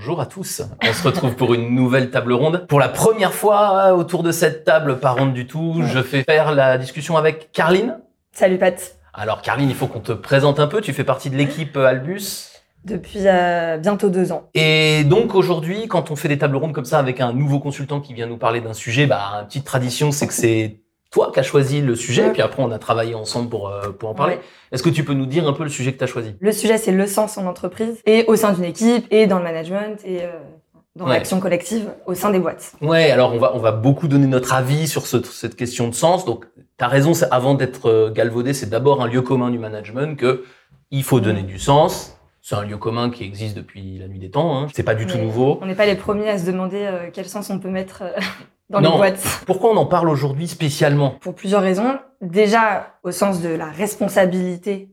Bonjour à tous. On se retrouve pour une nouvelle table ronde. Pour la première fois autour de cette table, pas ronde du tout, je fais faire la discussion avec Carline. Salut Pat. Alors Carline, il faut qu'on te présente un peu. Tu fais partie de l'équipe Albus. Depuis euh, bientôt deux ans. Et donc aujourd'hui, quand on fait des tables rondes comme ça avec un nouveau consultant qui vient nous parler d'un sujet, bah, une petite tradition, c'est que c'est toi qui as choisi le sujet, et puis après on a travaillé ensemble pour, euh, pour en parler. Est-ce que tu peux nous dire un peu le sujet que tu as choisi? Le sujet, c'est le sens en entreprise, et au sein d'une équipe, et dans le management, et euh, dans l'action collective au sein des boîtes. Ouais, alors on va, on va beaucoup donner notre avis sur ce, cette question de sens. Donc, tu as raison, avant d'être euh, galvaudé, c'est d'abord un lieu commun du management que il faut donner du sens. C'est un lieu commun qui existe depuis la nuit des temps. Hein. C'est pas du tout nouveau. On n'est pas les premiers à se demander quel sens on peut mettre dans les boîtes. Pourquoi on en parle aujourd'hui spécialement? Pour plusieurs raisons. Déjà, au sens de la responsabilité,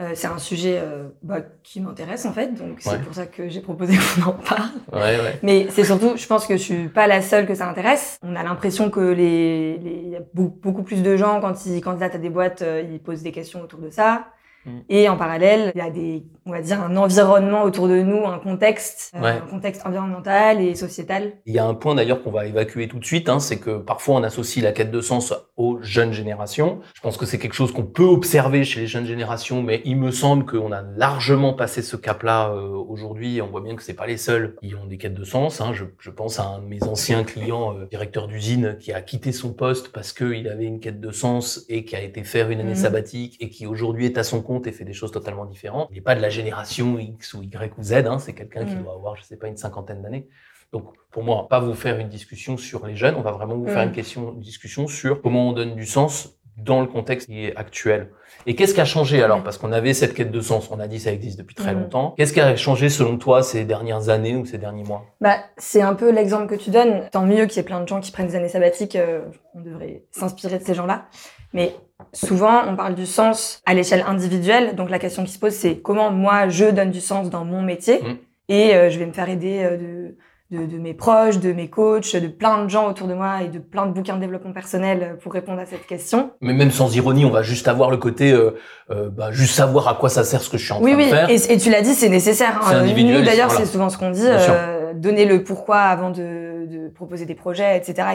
euh, c'est un sujet euh, bah, qui m'intéresse en fait, donc c'est pour ça que j'ai proposé qu'on en parle. Ouais, ouais. Mais c'est surtout, je pense que je suis pas la seule que ça intéresse. On a l'impression que les, les y a beaucoup plus de gens quand ils candidatent à des boîtes, euh, ils posent des questions autour de ça. Mm. Et en parallèle, il y a des, on va dire, un environnement autour de nous, un contexte, euh, un contexte environnemental et sociétal. Il y a un point d'ailleurs qu'on va évacuer tout de suite, hein, c'est que parfois on associe la quête de sens aux jeunes générations. Je pense que c'est quelque chose qu'on peut observer chez les jeunes générations, mais il me semble qu'on a largement passé ce cap-là euh, aujourd'hui. On voit bien que c'est pas les seuls qui ont des quêtes de sens. Hein. Je, je, pense à un de mes anciens clients, euh, directeur d'usine, qui a quitté son poste parce qu'il avait une quête de sens et qui a été faire une année mm. sabbatique et qui aujourd'hui est à son compte et fait des choses totalement différentes. Il n'est pas de la génération X ou Y ou Z, hein, c'est quelqu'un qui mm. doit avoir, je sais pas, une cinquantaine d'années. Donc, pour moi, pas vous faire une discussion sur les jeunes, on va vraiment vous faire mm. une, question, une discussion sur comment on donne du sens dans le contexte qui est actuel. Et qu'est-ce qui a changé alors? Parce qu'on avait cette quête de sens, on a dit ça existe depuis très mm. longtemps. Qu'est-ce qui a changé selon toi ces dernières années ou ces derniers mois? Bah, c'est un peu l'exemple que tu donnes. Tant mieux qu'il y ait plein de gens qui prennent des années sabbatiques. Euh, on devrait s'inspirer de ces gens-là. Mais souvent, on parle du sens à l'échelle individuelle. Donc la question qui se pose, c'est comment moi je donne du sens dans mon métier mm. et euh, je vais me faire aider euh, de de, de, mes proches, de mes coachs, de plein de gens autour de moi et de plein de bouquins de développement personnel pour répondre à cette question. Mais même sans ironie, on va juste avoir le côté, euh, euh bah, juste savoir à quoi ça sert ce que je suis en train de faire. Oui, oui, et, tu l'as dit, c'est nécessaire. Hein. Nous, d'ailleurs, c'est souvent ce qu'on dit, euh, donner le pourquoi avant de, de, proposer des projets, etc.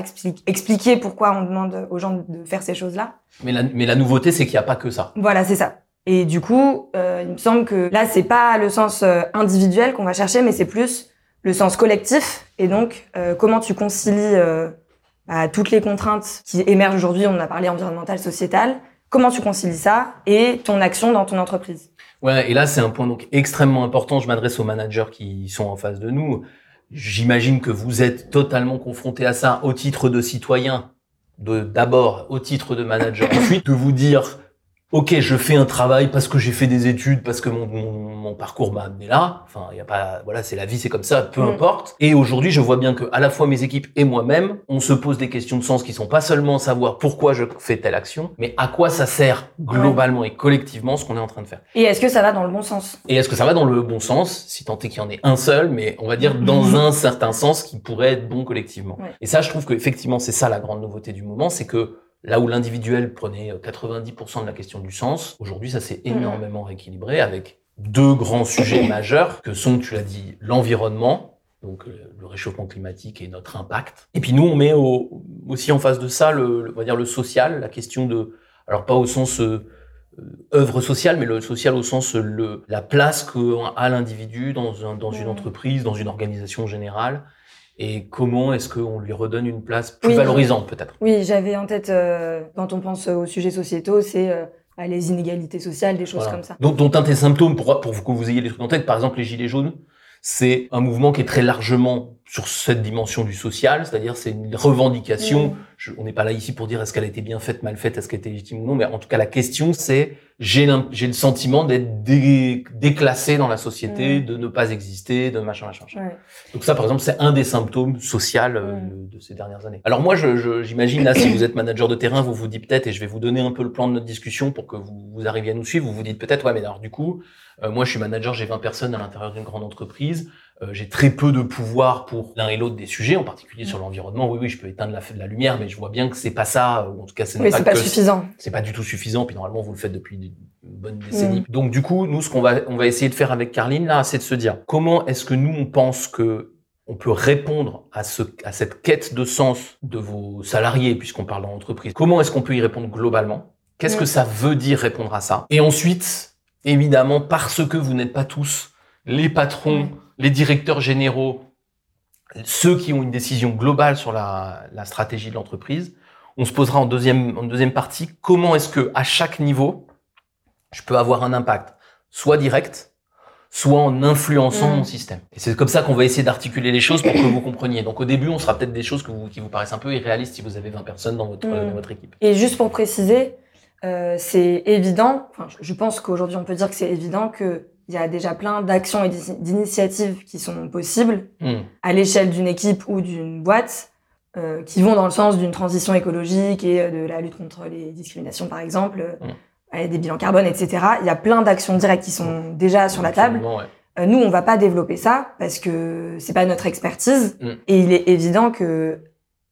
expliquer pourquoi on demande aux gens de faire ces choses-là. Mais la, mais la nouveauté, c'est qu'il n'y a pas que ça. Voilà, c'est ça. Et du coup, euh, il me semble que là, c'est pas le sens euh, individuel qu'on va chercher, mais c'est plus le sens collectif et donc euh, comment tu concilies euh, bah, toutes les contraintes qui émergent aujourd'hui, on a parlé environnemental, sociétal, comment tu concilies ça et ton action dans ton entreprise? Ouais, et là c'est un point donc extrêmement important, je m'adresse aux managers qui sont en face de nous. J'imagine que vous êtes totalement confronté à ça au titre de citoyen, d'abord au titre de manager, ensuite de vous dire ok, je fais un travail parce que j'ai fait des études, parce que mon, mon, parcours m'a amené là. Enfin, il y a pas, voilà, c'est la vie, c'est comme ça, peu mm. importe. Et aujourd'hui, je vois bien que à la fois mes équipes et moi-même, on se pose des questions de sens qui sont pas seulement savoir pourquoi je fais telle action, mais à quoi ça sert globalement et collectivement ce qu'on est en train de faire. Et est-ce que ça va dans le bon sens? Et est-ce que ça va dans le bon sens, si tant est qu'il y en ait un seul, mais on va dire dans mm. un certain sens qui pourrait être bon collectivement. Et ça, je trouve que effectivement, c'est ça la grande nouveauté du moment, c'est que Là où l'individuel prenait 90% euh, de la question du sens, aujourd'hui ça s'est mmh. énormément rééquilibré avec deux grands sujets majeurs que sont, tu l'as dit, l'environnement, donc euh, le réchauffement climatique et notre impact. Et puis nous, on met aussi en face de ça, le, on va dire le social, la question de, alors pas au sens euh, œuvre sociale, mais le social au sens le, la place qu'a l'individu dans, dans une mmh. entreprise, dans une organisation générale, et comment est-ce qu'on lui redonne une place plus valorisante peut-être? Oui, j'avais en tête, euh, quand on pense aux sujets sociétaux, c'est euh, les inégalités sociales, des choses comme ça. Donc, dont un des symptômes, pour, pour que vous ayez les trucs en tête, par exemple les Gilets jaunes, c'est un mouvement qui est très largement sur cette dimension du social, c'est-à-dire c'est une revendication. Mm. on n'est pas là ici pour dire est-ce qu'elle a été bien faite, mal faite, est-ce qu'elle était légitime ou non, mais en tout cas la question c'est j'ai le sentiment d'être déclassé dans la société, de ne pas exister, de machin machin. machin. Donc ça par exemple c'est un des symptômes sociaux euh, de, ces dernières années. Alors moi j'imagine là si vous êtes manager de terrain, vous vous dites peut-être et je vais vous donner un peu le plan de notre discussion pour que vous, vous arriviez à nous suivre, vous vous dites peut-être ouais mais alors du coup euh, moi je suis manager, j'ai 20 personnes à l'intérieur d'une grande entreprise j'ai très peu de pouvoir pour l'un et l'autre des sujets, en particulier sur l'environnement. Oui, oui, je peux éteindre la, la lumière, mais je vois bien que c'est pas ça, ou en tout cas, c'est Oui, c'est pas suffisant. c'est pas du tout suffisant. Puis normalement, vous le faites depuis une bonne décennie. Donc du coup, nous, ce qu'on va, on va essayer de faire avec Carline là, c'est de se dire comment est-ce que nous, on pense que on peut répondre à, ce, à cette quête de sens de vos salariés, puisqu'on parle d'entreprise. Comment est-ce qu'on peut y répondre globalement? Qu'est-ce que ça veut dire répondre à ça? Et ensuite, évidemment, parce que vous n'êtes pas tous les patrons, les directeurs généraux, ceux qui ont une décision globale sur la, la stratégie de l'entreprise, on se posera en deuxième, en deuxième partie comment est-ce que à chaque niveau, je peux avoir un impact, soit direct, soit en influençant Mm. mon système. Et c'est comme ça qu'on va essayer d'articuler les choses pour que vous compreniez. Donc au début, on sera peut-être des choses que vous, qui vous paraissent un peu irréalistes si vous avez 20 personnes dans votre, Mm. dans votre équipe. Et juste pour préciser, euh, c'est évident, enfin, je- pense qu'aujourd'hui on peut dire que c'est évident qu'il y a déjà plein d'actions et d'ini- d'initiatives qui sont possibles Hmm. à l'échelle d'une équipe ou d'une boîte euh, qui vont dans le sens d'une transition écologique et euh, de la lutte contre les discriminations par exemple, euh, Mm. avec des bilans carbone, etc. Il y a plein d'actions directes qui sont déjà sur la table. Ouais. Euh, nous, on va pas développer ça parce que c'est pas notre expertise Mm. et il est évident que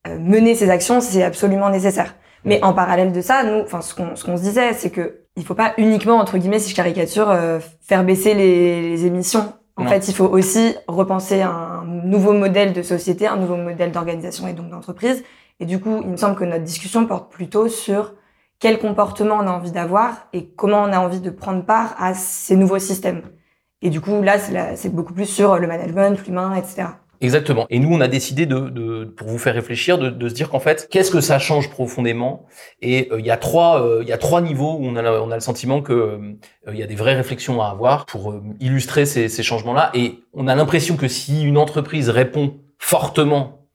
euh, mener ces actions, c'est absolument nécessaire. Mais en parallèle de ça, nous, enfin, ce qu'on ce qu'on se disait, c'est que il faut pas uniquement entre guillemets, si je caricature, euh, faire baisser les, les émissions. En Non. fait, il faut aussi repenser un nouveau modèle de société, un nouveau modèle d'organisation et donc d'entreprise. Et du coup, il me semble que notre discussion porte plutôt sur quel comportement on a envie d'avoir et comment on a envie de prendre part à ces nouveaux systèmes. Et du coup, là, c'est beaucoup plus sur le management, l'humain, etc. Exactement. Et nous, on a décidé de, de pour vous faire réfléchir, de, de se dire qu'en fait, qu'est-ce que ça change profondément? Et euh, il y a trois, euh, il y a trois niveaux où on a, on a le sentiment que euh, il y a des vraies réflexions à avoir pour illustrer ces, ces changements-là. Et on a l'impression que si une entreprise répond fortement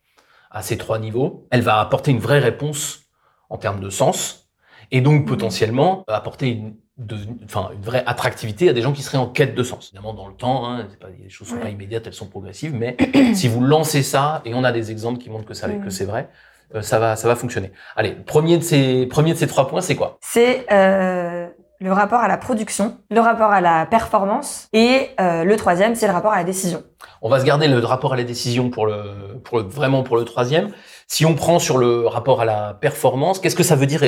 à ces trois niveaux, elle va apporter une vraie réponse en termes de sens, et donc potentiellement apporter une enfin, une vraie attractivité à des gens qui seraient en quête de sens. Évidemment, dans le temps, hein, pas, les choses sont pas immédiates, elles sont progressives, mais si vous lancez ça, et on a des exemples qui montrent que ça, Mm. que c'est vrai, euh, ça va, ça va fonctionner. Allez, premier de ces, premier de ces trois points, c'est quoi? C'est euh, le rapport à la production, le rapport à la performance et euh, le troisième, c'est le rapport à la décision. On va se garder le rapport à la décision pour le, pour le, vraiment pour le troisième. Si on prend sur le rapport à la performance, qu'est-ce que ça veut dire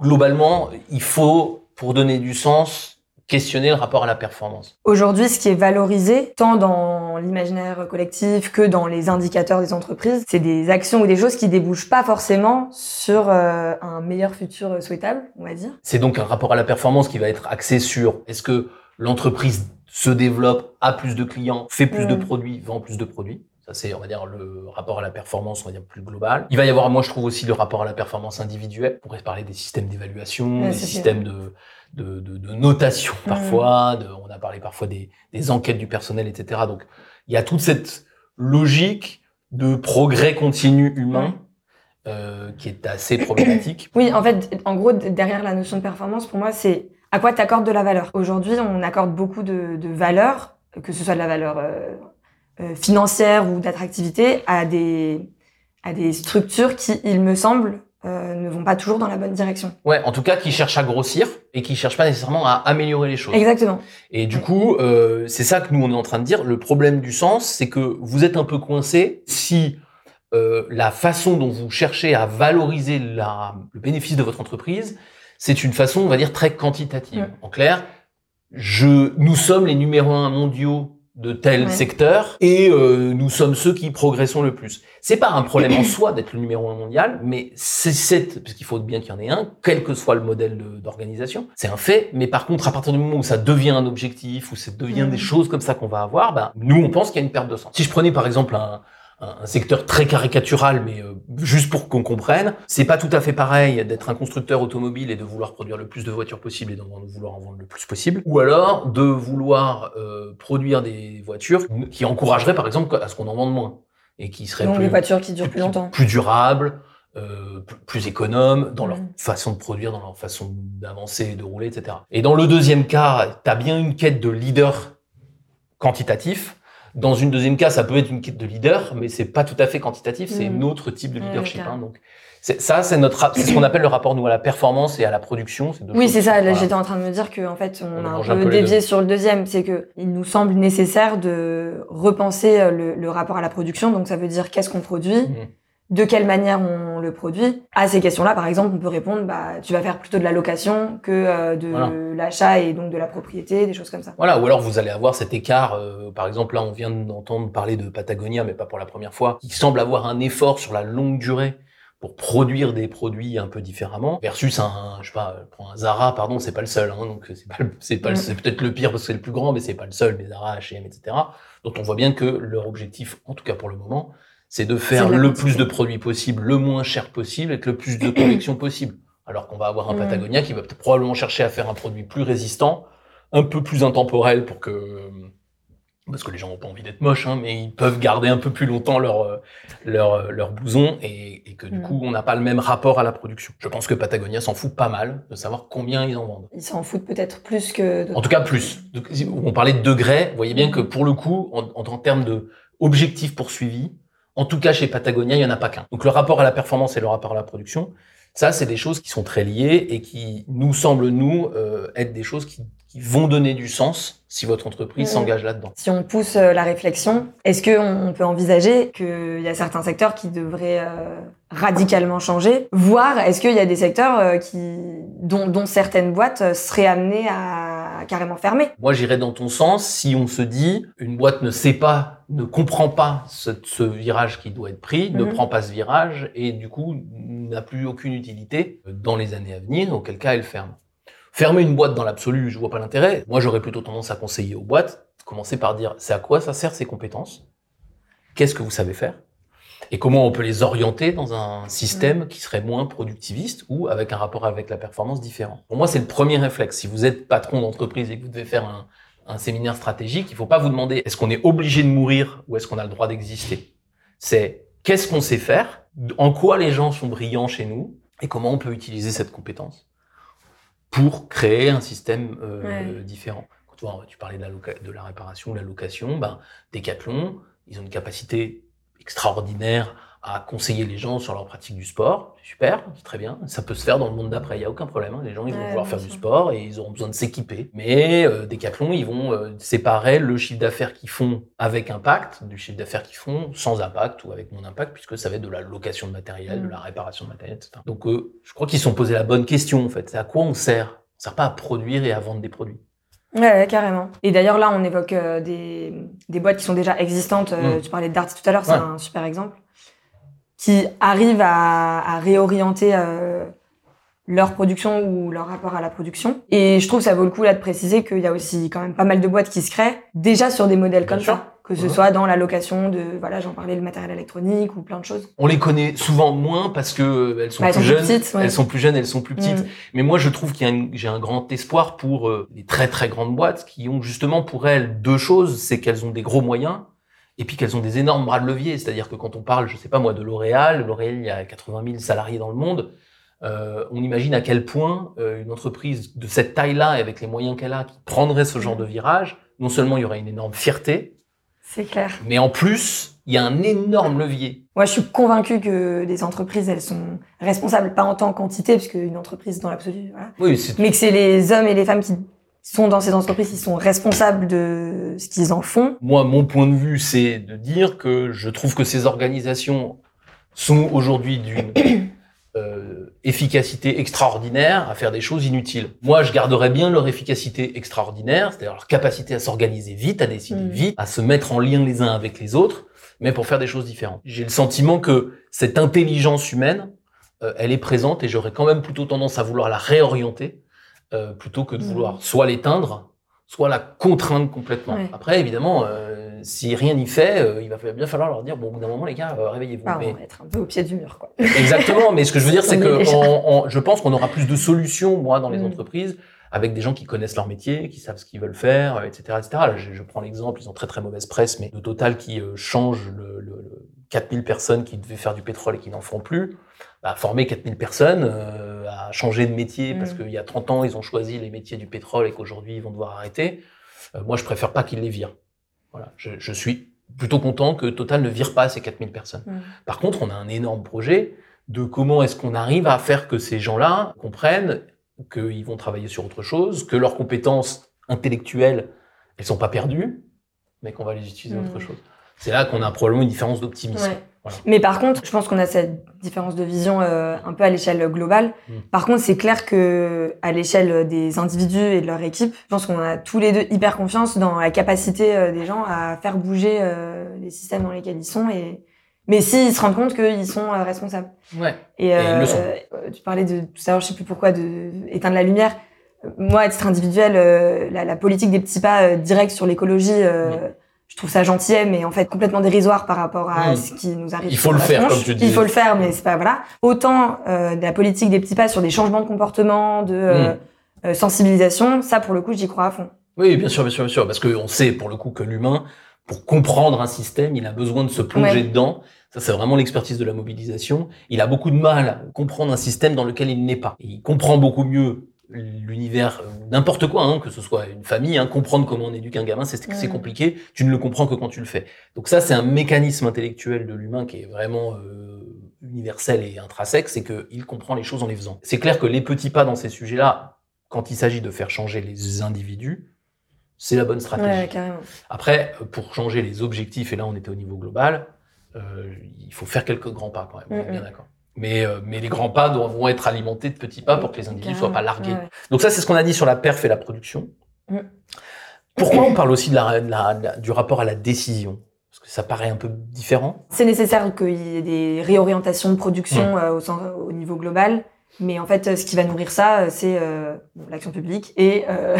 globalement Il faut, pour donner du sens, questionner le rapport à la performance. Aujourd'hui, ce qui est valorisé, tant dans l'imaginaire collectif que dans les indicateurs des entreprises, c'est des actions ou des choses qui débouchent pas forcément sur euh, un meilleur futur souhaitable, on va dire. C'est donc un rapport à la performance qui va être axé sur est-ce que l'entreprise se développe, a plus de clients, fait plus de Mm. produits, vend plus de produits? Ça, c'est, on va dire, le rapport à la performance, on va dire, plus global. Il va y avoir, moi, je trouve aussi le rapport à la performance individuelle. On pourrait parler des systèmes d'évaluation, Ouais, des systèmes de, de, de, de notation, Mm. parfois. De, on a parlé parfois des, des enquêtes du personnel, etc. Donc, il y a toute cette logique de progrès continu humain euh, qui est assez problématique. Oui, en fait, en gros, derrière la notion de performance, pour moi, c'est à quoi tu accordes de la valeur. Aujourd'hui, on accorde beaucoup de, de valeur, que ce soit de la valeur euh, financière ou d'attractivité, à des, à des structures qui, il me semble, euh, ne vont pas toujours dans la bonne direction. Ouais, en tout cas, qui cherchent à grossir et qui cherchent pas nécessairement à améliorer les choses. Exactement. Et du coup, euh, c'est ça que nous on est en train de dire. Le problème du sens, c'est que vous êtes un peu coincé si euh, la façon dont vous cherchez à valoriser la, le bénéfice de votre entreprise, c'est une façon, on va dire, très quantitative. Ouais. En clair, je, nous sommes les numéros un mondiaux de tel Ouais. secteur et euh, nous sommes ceux qui progressons le plus. C'est pas un problème en soi d'être le numéro un mondial, mais c'est cette, parce qu'il faut bien qu'il y en ait un, quel que soit le modèle d'organisation. C'est un fait, mais par contre, à partir du moment où ça devient un objectif, où ça devient des choses comme ça qu'on va avoir, ben, nous, on pense qu'il y a une perte de sens. Si je prenais par exemple un, un, secteur très caricatural, mais euh, juste pour qu'on comprenne, c'est pas tout à fait pareil d'être un constructeur automobile et de vouloir produire le plus de voitures possible et de vouloir en vendre le plus possible, ou alors de vouloir euh, produire des voitures qui encourageraient par exemple à ce qu'on en vende moins et qui seraient Donc, plus des voitures qui durent plus longtemps. plus durables, euh, plus- économes dans leur Mhm. façon de produire, dans leur façon d'avancer et de rouler, etc. Et dans le deuxième cas, tu as bien une quête de leader quantitatif. Dans une deuxième cas, ça peut être une quête de leader, mais c'est pas tout à fait quantitatif, c'est Mm. un autre type de Ouais, leadership. hein, donc, ça, c'est notre, c'est ce qu'on appelle le rapport nous à la performance et à la production. deux Oui, c'est ça. Voilà. j'étais en train de me dire qu'en fait, on, On a un peu dévié sur le deuxième. C'est que il nous semble nécessaire de repenser euh, le, le rapport à la production. Donc, ça veut dire qu'est-ce qu'on produit, Mhm. De quelle manière on le produit. À ces questions-là, par exemple, on peut répondre, bah, tu vas faire plutôt de la location que euh, de Voilà. l'achat et donc de la propriété, des choses comme ça. Voilà, ou alors vous allez avoir cet écart, euh, par exemple là on vient d'entendre parler de Patagonia, mais pas pour la première fois, qui semble avoir un effort sur la longue durée pour produire des produits un peu différemment, versus un, je sais pas, un Zara, pardon, c'est pas le seul, hein, donc c'est pas, c'est pas, Mm. c'est peut-être le pire parce que c'est le plus grand, mais c'est pas le seul, mais Zara, H&M, etc. dont on voit bien que leur objectif, en tout cas pour le moment, c'est de faire de le plus de produits possible, le moins cher possible, avec le plus de collections possible. Alors qu'on va avoir un Mm. Patagonia qui va probablement chercher à faire un produit plus résistant, un peu plus intemporel pour que parce que les gens n'ont pas envie d'être moches, hein, mais ils peuvent garder un peu plus longtemps leur leur, leur blouson et, et que du Mm. coup on n'a pas le même rapport à la production. Je pense que Patagonia s'en fout pas mal de savoir combien ils en vendent. Ils s'en foutent peut-être plus que. En tout cas plus. On parlait de degrés, vous voyez bien que pour le coup, en, en, en termes de objectifs poursuivis, en tout cas chez Patagonia, il y en a pas qu'un. Donc le rapport à la performance et le rapport à la production, ça c'est des choses qui sont très liées et qui nous semblent nous euh, être des choses qui, qui vont donner du sens si votre entreprise s'engage là-dedans. Si on pousse euh, la réflexion, est-ce qu'on on peut envisager qu'il y a certains secteurs qui devraient euh, radicalement changer? Voire est-ce qu'il y a des secteurs qui, dont, dont certaines boîtes seraient amenées à carrément fermer Moi, j'irais dans ton sens si on se dit une boîte ne sait pas, ne comprend pas ce, ce virage qui doit être pris, ne Mhm. prend pas ce virage et du coup n'a plus aucune utilité dans les années à venir, auquel cas elle ferme. Fermer une boîte dans l'absolu, je vois pas l'intérêt. Moi, j'aurais plutôt tendance à conseiller aux boîtes, commencer par dire c'est à quoi ça sert ces compétences, qu'est-ce que vous savez faire, et comment on peut les orienter dans un système qui serait moins productiviste ou avec un rapport avec la performance différent? Pour moi, c'est le premier réflexe. Si vous êtes patron d'entreprise et que vous devez faire un, un séminaire stratégique, il faut pas vous demander est-ce qu'on est obligé de mourir ou est-ce qu'on a le droit d'exister? C'est qu'est-ce qu'on sait faire, en quoi les gens sont brillants chez nous? Et comment on peut utiliser cette compétence pour créer un système euh, Ouais. différent? Quand tu, vois, tu parlais de la, de la réparation, de la location, ben, Decathlon, ils ont une capacité extraordinaire à conseiller les gens sur leur pratique du sport. C'est super, c'est très bien. Ça peut se faire dans le monde d'après, il n'y a aucun problème. hein. Les gens, ils vont Ouais, vouloir faire du sport et ils auront besoin de s'équiper. Mais euh, Decathlon, ils vont euh, séparer le chiffre d'affaires qu'ils font avec impact du chiffre d'affaires qu'ils font sans impact ou avec mon impact, puisque ça va être de la location de matériel, Mm. de la réparation de matériel, etc. Donc, euh, je crois qu'ils se sont posé la bonne question, en fait. C'est à quoi on sert? On sert pas à produire et à vendre des produits. Ouais, ouais, carrément. Et d'ailleurs, là, on évoque euh, des, des boîtes qui sont déjà existantes. Euh, Mm. Tu parlais de Darty tout à l'heure, c'est Ouais. un super exemple. Qui arrivent à, à réorienter euh, leur production ou leur rapport à la production. Et je trouve que ça vaut le coup là de préciser qu'il y a aussi quand même pas mal de boîtes qui se créent déjà sur des modèles Bien comme sûr. ça. Que ce soit dans la location de, voilà, j'en parlais, le matériel électronique ou plein de choses. On les connaît souvent moins parce que euh, elles sont Bah, elles plus sont plus petites, ouais. Elles sont plus jeunes, elles sont plus petites. Mm. Mais moi, je trouve qu'il y a une- j'ai un grand espoir pour euh, les très très grandes boîtes qui ont justement pour elles deux choses, c'est qu'elles ont des gros moyens et puis qu'elles ont des énormes bras de levier. C'est-à-dire que quand on parle, je sais pas moi, de L'Oréal, L'Oréal, il y a 80 000 salariés dans le monde. Euh, on imagine à quel point euh, une entreprise de cette taille-là et avec les moyens qu'elle a, qui prendrait ce genre de virage, non seulement il y aurait une énorme fierté, C'est clair. mais en plus, il y a un énorme levier. Moi, je suis convaincue que les entreprises, elles sont responsables, pas en tant qu'entité, puisque une entreprise dans l'absolu, voilà. Oui, c'est mais que c'est les hommes et les femmes qui sont dans ces entreprises qui sont responsables de ce qu'ils en font. Moi, mon point de vue, c'est de dire que je trouve que ces organisations sont aujourd'hui d'une euh, efficacité extraordinaire à faire des choses inutiles. Moi, je garderais bien leur efficacité extraordinaire, c'est-à-dire leur capacité à s'organiser vite, à décider Mm. vite, à se mettre en lien les uns avec les autres, mais pour faire des choses différentes. J'ai le sentiment que cette intelligence humaine, euh, elle est présente et j'aurais quand même plutôt tendance à vouloir la réorienter euh, plutôt que de Mm. vouloir soit l'éteindre, soit la contraindre complètement. Ouais. Après, évidemment, euh, si rien n'y fait, euh, il va bien falloir leur dire bon, au bout d'un moment, les gars, euh, réveillez-vous. Mais- on va être un peu au pied du mur, quoi. Exactement, mais ce que je veux dire, c'est que déjà. on- on- je pense qu'on aura plus de solutions, moi, dans les Mm. entreprises, avec des gens qui connaissent leur métier, qui savent ce qu'ils veulent faire, euh, etc., etc. Là, je, je prends l'exemple, ils ont très très mauvaise presse, mais le Total qui euh, change le, le, le 4000 personnes qui devaient faire du pétrole et qui n'en font plus, bah, former 4000 personnes euh, à changer de métier parce Mm. qu'il y a 30 ans, ils ont choisi les métiers du pétrole et qu'aujourd'hui, ils vont devoir arrêter. Euh, moi, je préfère pas qu'ils les virent. Voilà, je, je suis plutôt content que Total ne vire pas ces 4000 personnes. Mm. Par contre, on a un énorme projet de comment est-ce qu'on arrive à faire que ces gens-là comprennent qu'ils vont travailler sur autre chose, que leurs compétences intellectuelles, elles sont pas perdues, mais qu'on va les utiliser Mm. autre chose. C'est là qu'on a probablement une différence d'optimisme. Ouais. Voilà. Mais par contre, je pense qu'on a cette différence de vision euh, un peu à l'échelle globale. Mm. Par contre, c'est clair que à l'échelle des individus et de leur équipe, je pense qu'on a tous les deux hyper confiance dans la capacité euh, des gens à faire bouger euh, les systèmes dans lesquels ils sont. Et mais s'ils se rendent compte qu'ils sont euh, responsables. Ouais. Et, ils le sont. euh, tu parlais de tout à l'heure, je sais plus pourquoi, de éteindre la lumière. Euh, Moi, à titre individuel, euh, la, la politique des petits pas euh, directs sur l'écologie, euh, je trouve ça gentil, mais en fait complètement dérisoire par rapport à Mm. ce qui nous arrive. Il faut le faire, comme tu disais. Il faut le faire, mais c'est pas voilà. Autant euh, de la politique des petits pas sur des changements de comportement, de euh, Mm. euh, sensibilisation, ça pour le coup, j'y crois à fond. Oui, bien sûr, bien sûr, bien sûr, parce qu'on sait pour le coup que l'humain, pour comprendre un système, il a besoin de se plonger Ouais. dedans. Ça, c'est vraiment l'expertise de la mobilisation. Il a beaucoup de mal à comprendre un système dans lequel il n'est pas. Il comprend beaucoup mieux l'univers, euh, n'importe quoi, hein, que ce soit une famille, hein, comprendre comment on éduque un gamin, c'est compliqué. Tu ne le comprends que quand tu le fais. Donc ça, c'est un mécanisme intellectuel de l'humain qui est vraiment euh, universel et intrinsèque, c'est qu'il comprend les choses en les faisant. C'est clair que les petits pas dans ces sujets-là, quand il s'agit de faire changer les individus, c'est la bonne stratégie. Ouais. Après, euh, pour changer les objectifs, et là on était au niveau global, euh, il faut faire quelques grands pas quand même, on est Mm, bien mm. d'accord. Mais, euh, mais les grands pas doivent être alimentés de petits pas pour que les individus soient pas largués. Ouais. Donc ça, c'est ce qu'on a dit sur la perf et la production. Mm. Pourquoi on parle aussi de la, de la- de la- du rapport à la décision? Parce que ça paraît un peu différent. C'est nécessaire qu'il y ait des réorientations de production Mm. euh, au, sens- au niveau global, mais en fait, euh, ce qui va nourrir ça, euh, c'est euh, l'action publique et euh,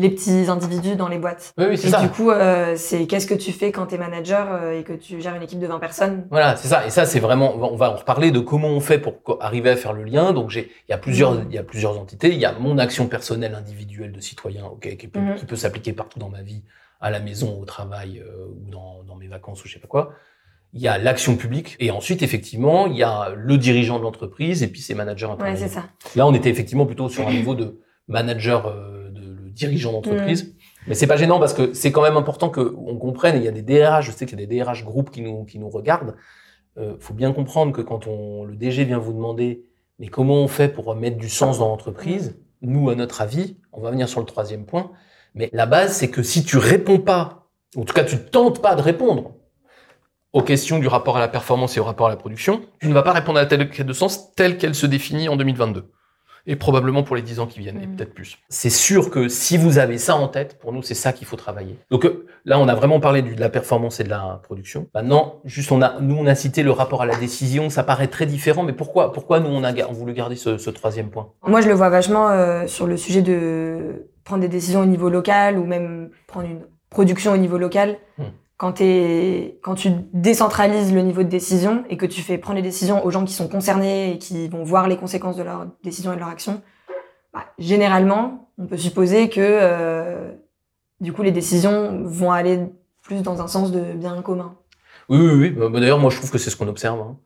les petits individus dans les boîtes. Oui, oui, c'est Et ça. du coup, euh, c'est qu'est-ce que tu fais quand t'es manager euh, et que tu gères une équipe de 20 personnes? Voilà, c'est ça. Et ça, c'est vraiment. On va en reparler de comment on fait pour arriver à faire le lien. Donc, j'ai, il y a plusieurs, Mhm. il y a plusieurs entités. Il y a mon action personnelle individuelle de citoyen, ok, qui peut, Mhm. qui peut s'appliquer partout dans ma vie, à la maison, au travail euh, ou dans, dans mes vacances ou je sais pas quoi. Il y a l'action publique et ensuite, effectivement, il y a le dirigeant de l'entreprise et puis ses managers Ouais, c'est ça. Là, on était effectivement plutôt sur un niveau de manager, dirigeant d'entreprise. Mais c'est pas gênant parce que c'est quand même important que on comprenne. Il y a des DRH, je sais qu'il y a des DRH groupes qui nous qui nous regardent. Euh, faut bien comprendre que quand on le DG vient vous demander, mais comment on fait pour mettre du sens dans l'entreprise Nous, à notre avis, on va venir sur le troisième point. Mais la base, c'est que si tu réponds pas, en tout cas, tu tentes pas de répondre aux questions du rapport à la performance et au rapport à la production, tu ne vas pas répondre à la telle quête de sens telle qu'elle se définit en 2022. Et probablement pour les 10 ans qui viennent, et Mhm. peut-être plus. C'est sûr que si vous avez ça en tête, pour nous, c'est ça qu'il faut travailler. Donc euh, là, on a vraiment parlé de la performance et de la production. Maintenant, juste, on a, nous, on a cité le rapport à la décision. Ça paraît très différent, mais pourquoi, pourquoi nous, on a, on voulu garder ce, ce troisième point? Moi, je le vois vachement euh, sur le sujet de prendre des décisions au niveau local ou même prendre une production au niveau local. Hmm. Quand, tu décentralises le niveau de décision et que tu fais prendre les décisions aux gens qui sont concernés et qui vont voir les conséquences de leurs décisions et de leurs actions, bah, généralement, on peut supposer que euh, du coup, les décisions vont aller plus dans un sens de bien commun. Oui, oui, oui. Bah, D'ailleurs, moi, je trouve que c'est ce qu'on observe. hein.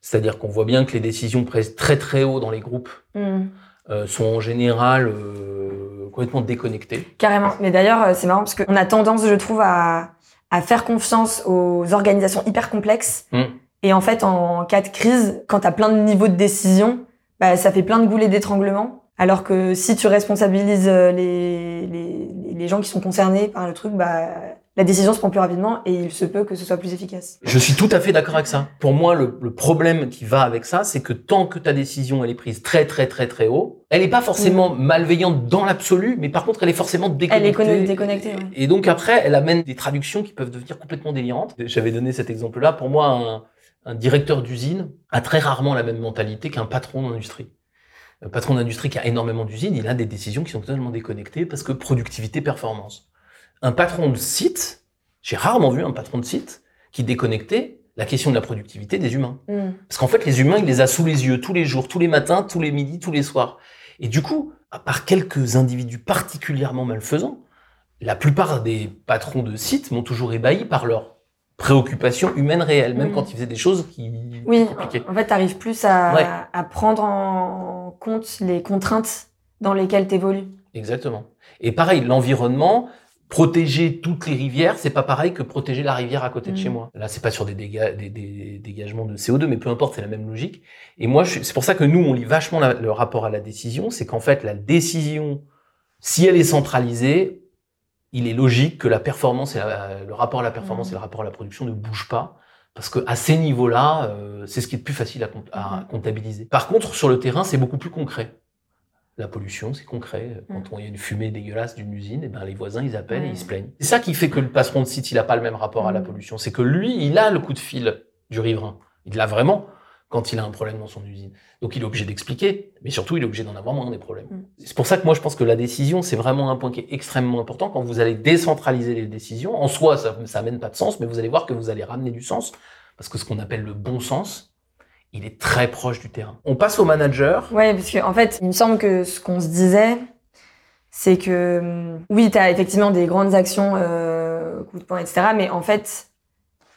C'est-à-dire qu'on voit bien que les décisions prises très très haut dans les groupes Hmm. euh, sont en général euh, complètement déconnectées. Carrément. Mais d'ailleurs, c'est marrant parce qu'on a tendance, je trouve, à, à faire confiance aux organisations hyper complexes. Mm. Et en fait, en cas de crise, quand t'as plein de niveaux de décision, bah, ça fait plein de goulets d'étranglement. Alors que si tu responsabilises euh, les, les, les gens qui sont concernés par le truc, bah, la décision se prend plus rapidement et il se peut que ce soit plus efficace. Je suis tout à fait d'accord avec ça. Pour moi, le, le problème qui va avec ça, c'est que tant que ta décision elle est prise très très très très haut, elle n'est pas forcément malveillante dans l'absolu, mais par contre, elle est forcément déconnectée. Elle est conne- déconnectée, ouais. Et donc après, elle amène des traductions qui peuvent devenir complètement délirantes. J'avais donné cet exemple-là. Pour moi, un, un directeur d'usine a très rarement la même mentalité qu'un patron d'industrie. Un patron d'industrie qui a énormément d'usines, il a des décisions qui sont totalement déconnectées parce que productivité, performance. Un patron de site, j'ai rarement vu un patron de site qui déconnectait la question de la productivité des humains. Mm. Parce qu'en fait, les humains, il les a sous les yeux tous les jours, tous les matins, tous les midis, tous les soirs. Et du coup, à part quelques individus particulièrement malfaisants, la plupart des patrons de sites m'ont toujours ébahi par leur préoccupation humaine réelle, même Mhm. quand ils faisaient des choses qui Oui, compliquées. en fait, t'arrives plus à, Ouais. à prendre en compte les contraintes dans lesquelles t'évolues. Exactement. Et pareil, l'environnement, protéger toutes les rivières, c'est pas pareil que protéger la rivière à côté de Mm. chez moi. Là, c'est pas sur des, dégâts, des, des dégagements de CO2, mais peu importe, c'est la même logique. Et moi, c'est pour ça que nous, on lit vachement la- le rapport à la décision. C'est qu'en fait, la décision, si elle est centralisée, il est logique que la performance et la- le rapport à la performance Mm. et le rapport à la production ne bougent pas. Parce que à ces niveaux-là, euh, c'est ce qui est le plus facile à, Mhm. comptabiliser. Par contre, sur le terrain, c'est beaucoup plus concret. La pollution, c'est concret. Quand Mm. on- il y a une fumée dégueulasse d'une usine, et ben les voisins ils appellent et ils se plaignent. C'est ça qui fait que le patron de site il a pas le même rapport à la Mm. pollution. C'est que lui, il a le coup de fil du riverain. Il l'a vraiment quand il a un problème dans son usine. Donc il est obligé d'expliquer, mais surtout il est obligé d'en avoir moins des problèmes. Mm. C'est pour ça que moi je pense que la décision c'est vraiment un point qui est extrêmement important quand vous allez décentraliser les décisions. En soi ça ça amène pas de sens, mais vous allez voir que vous allez ramener du sens parce que ce qu'on appelle le bon sens, il est très proche du terrain. On passe au manager. Ouais, parce qu'en en fait, il me semble que ce qu'on se disait, c'est que hum, oui, tu as effectivement des grandes actions, euh, coup de poing, etc. Mais en fait,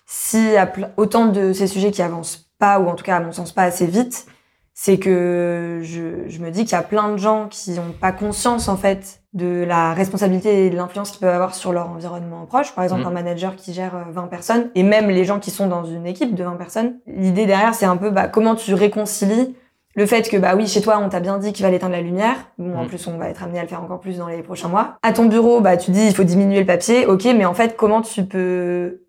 s'il y a autant de ces sujets qui avancent pas, ou en tout cas à mon sens pas assez vite, c'est que je, je me dis qu'il y a plein de gens qui n'ont pas conscience en fait de la responsabilité et de l'influence qu'ils peuvent avoir sur leur environnement proche. Par exemple, Mhm. un manager qui gère euh, 20 personnes, et même les gens qui sont dans une équipe de 20 personnes. L'idée derrière, c'est un peu bah, comment tu réconcilies le fait que bah oui chez toi on t'a bien dit qu'il fallait éteindre la lumière bon en Mm. plus on va être amené à le faire encore plus dans les prochains mois à ton bureau bah tu dis il faut diminuer le papier ok mais en fait comment tu peux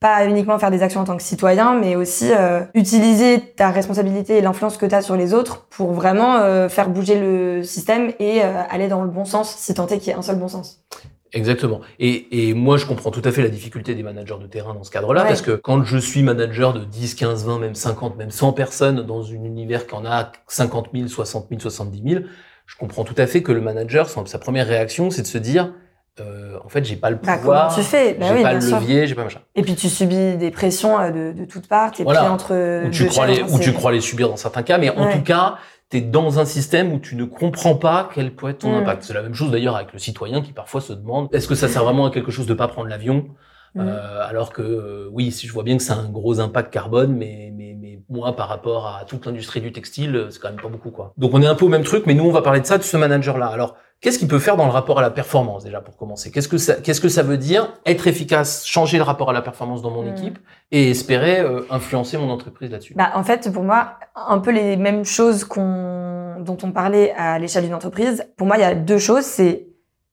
pas uniquement faire des actions en tant que citoyen mais aussi euh, utiliser ta responsabilité et l'influence que tu as sur les autres pour vraiment euh, faire bouger le système et euh, aller dans le bon sens si tant est qu'il y ait un seul bon sens Exactement. Et, et moi, je comprends tout à fait la difficulté des managers de terrain dans ce cadre-là, Ouais. parce que quand je suis manager de 10, 15, 20, même 50, même 100 personnes dans un univers qui en a 50 000, 60 000, 70 000, je comprends tout à fait que le manager, sa première réaction, c'est de se dire, euh, en fait, j'ai pas le Bah, pouvoir, comment tu fais? Bah j'ai oui, pas le levier, j'ai pas machin. et puis tu subis des pressions euh, de, de toutes parts t'es Voilà. pris entre Ou tu, crois les, ou tu crois les subir dans certains cas, mais en tout cas, tu es dans un système où tu ne comprends pas quel peut être ton Mm. impact. C'est la même chose d'ailleurs avec le citoyen qui parfois se demande est-ce que ça sert vraiment à quelque chose de pas prendre l'avion? Mm. Euh, alors que euh, oui, si je vois bien que c'est un gros impact carbone, mais, mais, mais moi par rapport à toute l'industrie du textile, euh, c'est quand même pas beaucoup quoi. Donc on est un peu au même truc, mais nous on va parler de ça, de ce manager-là. Alors qu'est-ce qu'il peut faire dans le rapport à la performance déjà pour commencer? Qu'est-ce que ça, qu'est-ce que ça veut dire être efficace, changer le rapport à la performance dans mon Mm. équipe et espérer euh, influencer mon entreprise là-dessus? Bah, en fait, pour moi, un peu les mêmes choses qu'on, dont on parlait à l'échelle d'une entreprise. Pour moi, il y a deux choses. C'est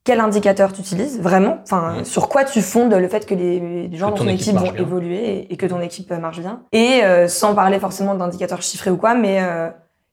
quel indicateur tu utilises vraiment, enfin, Mhm. sur quoi tu fondes le fait que les, les gens Que dans ton ton équipe vont bien. évoluer et, et que ton équipe euh, marche bien? Et euh, sans parler forcément d'indicateurs chiffrés ou quoi, mais euh,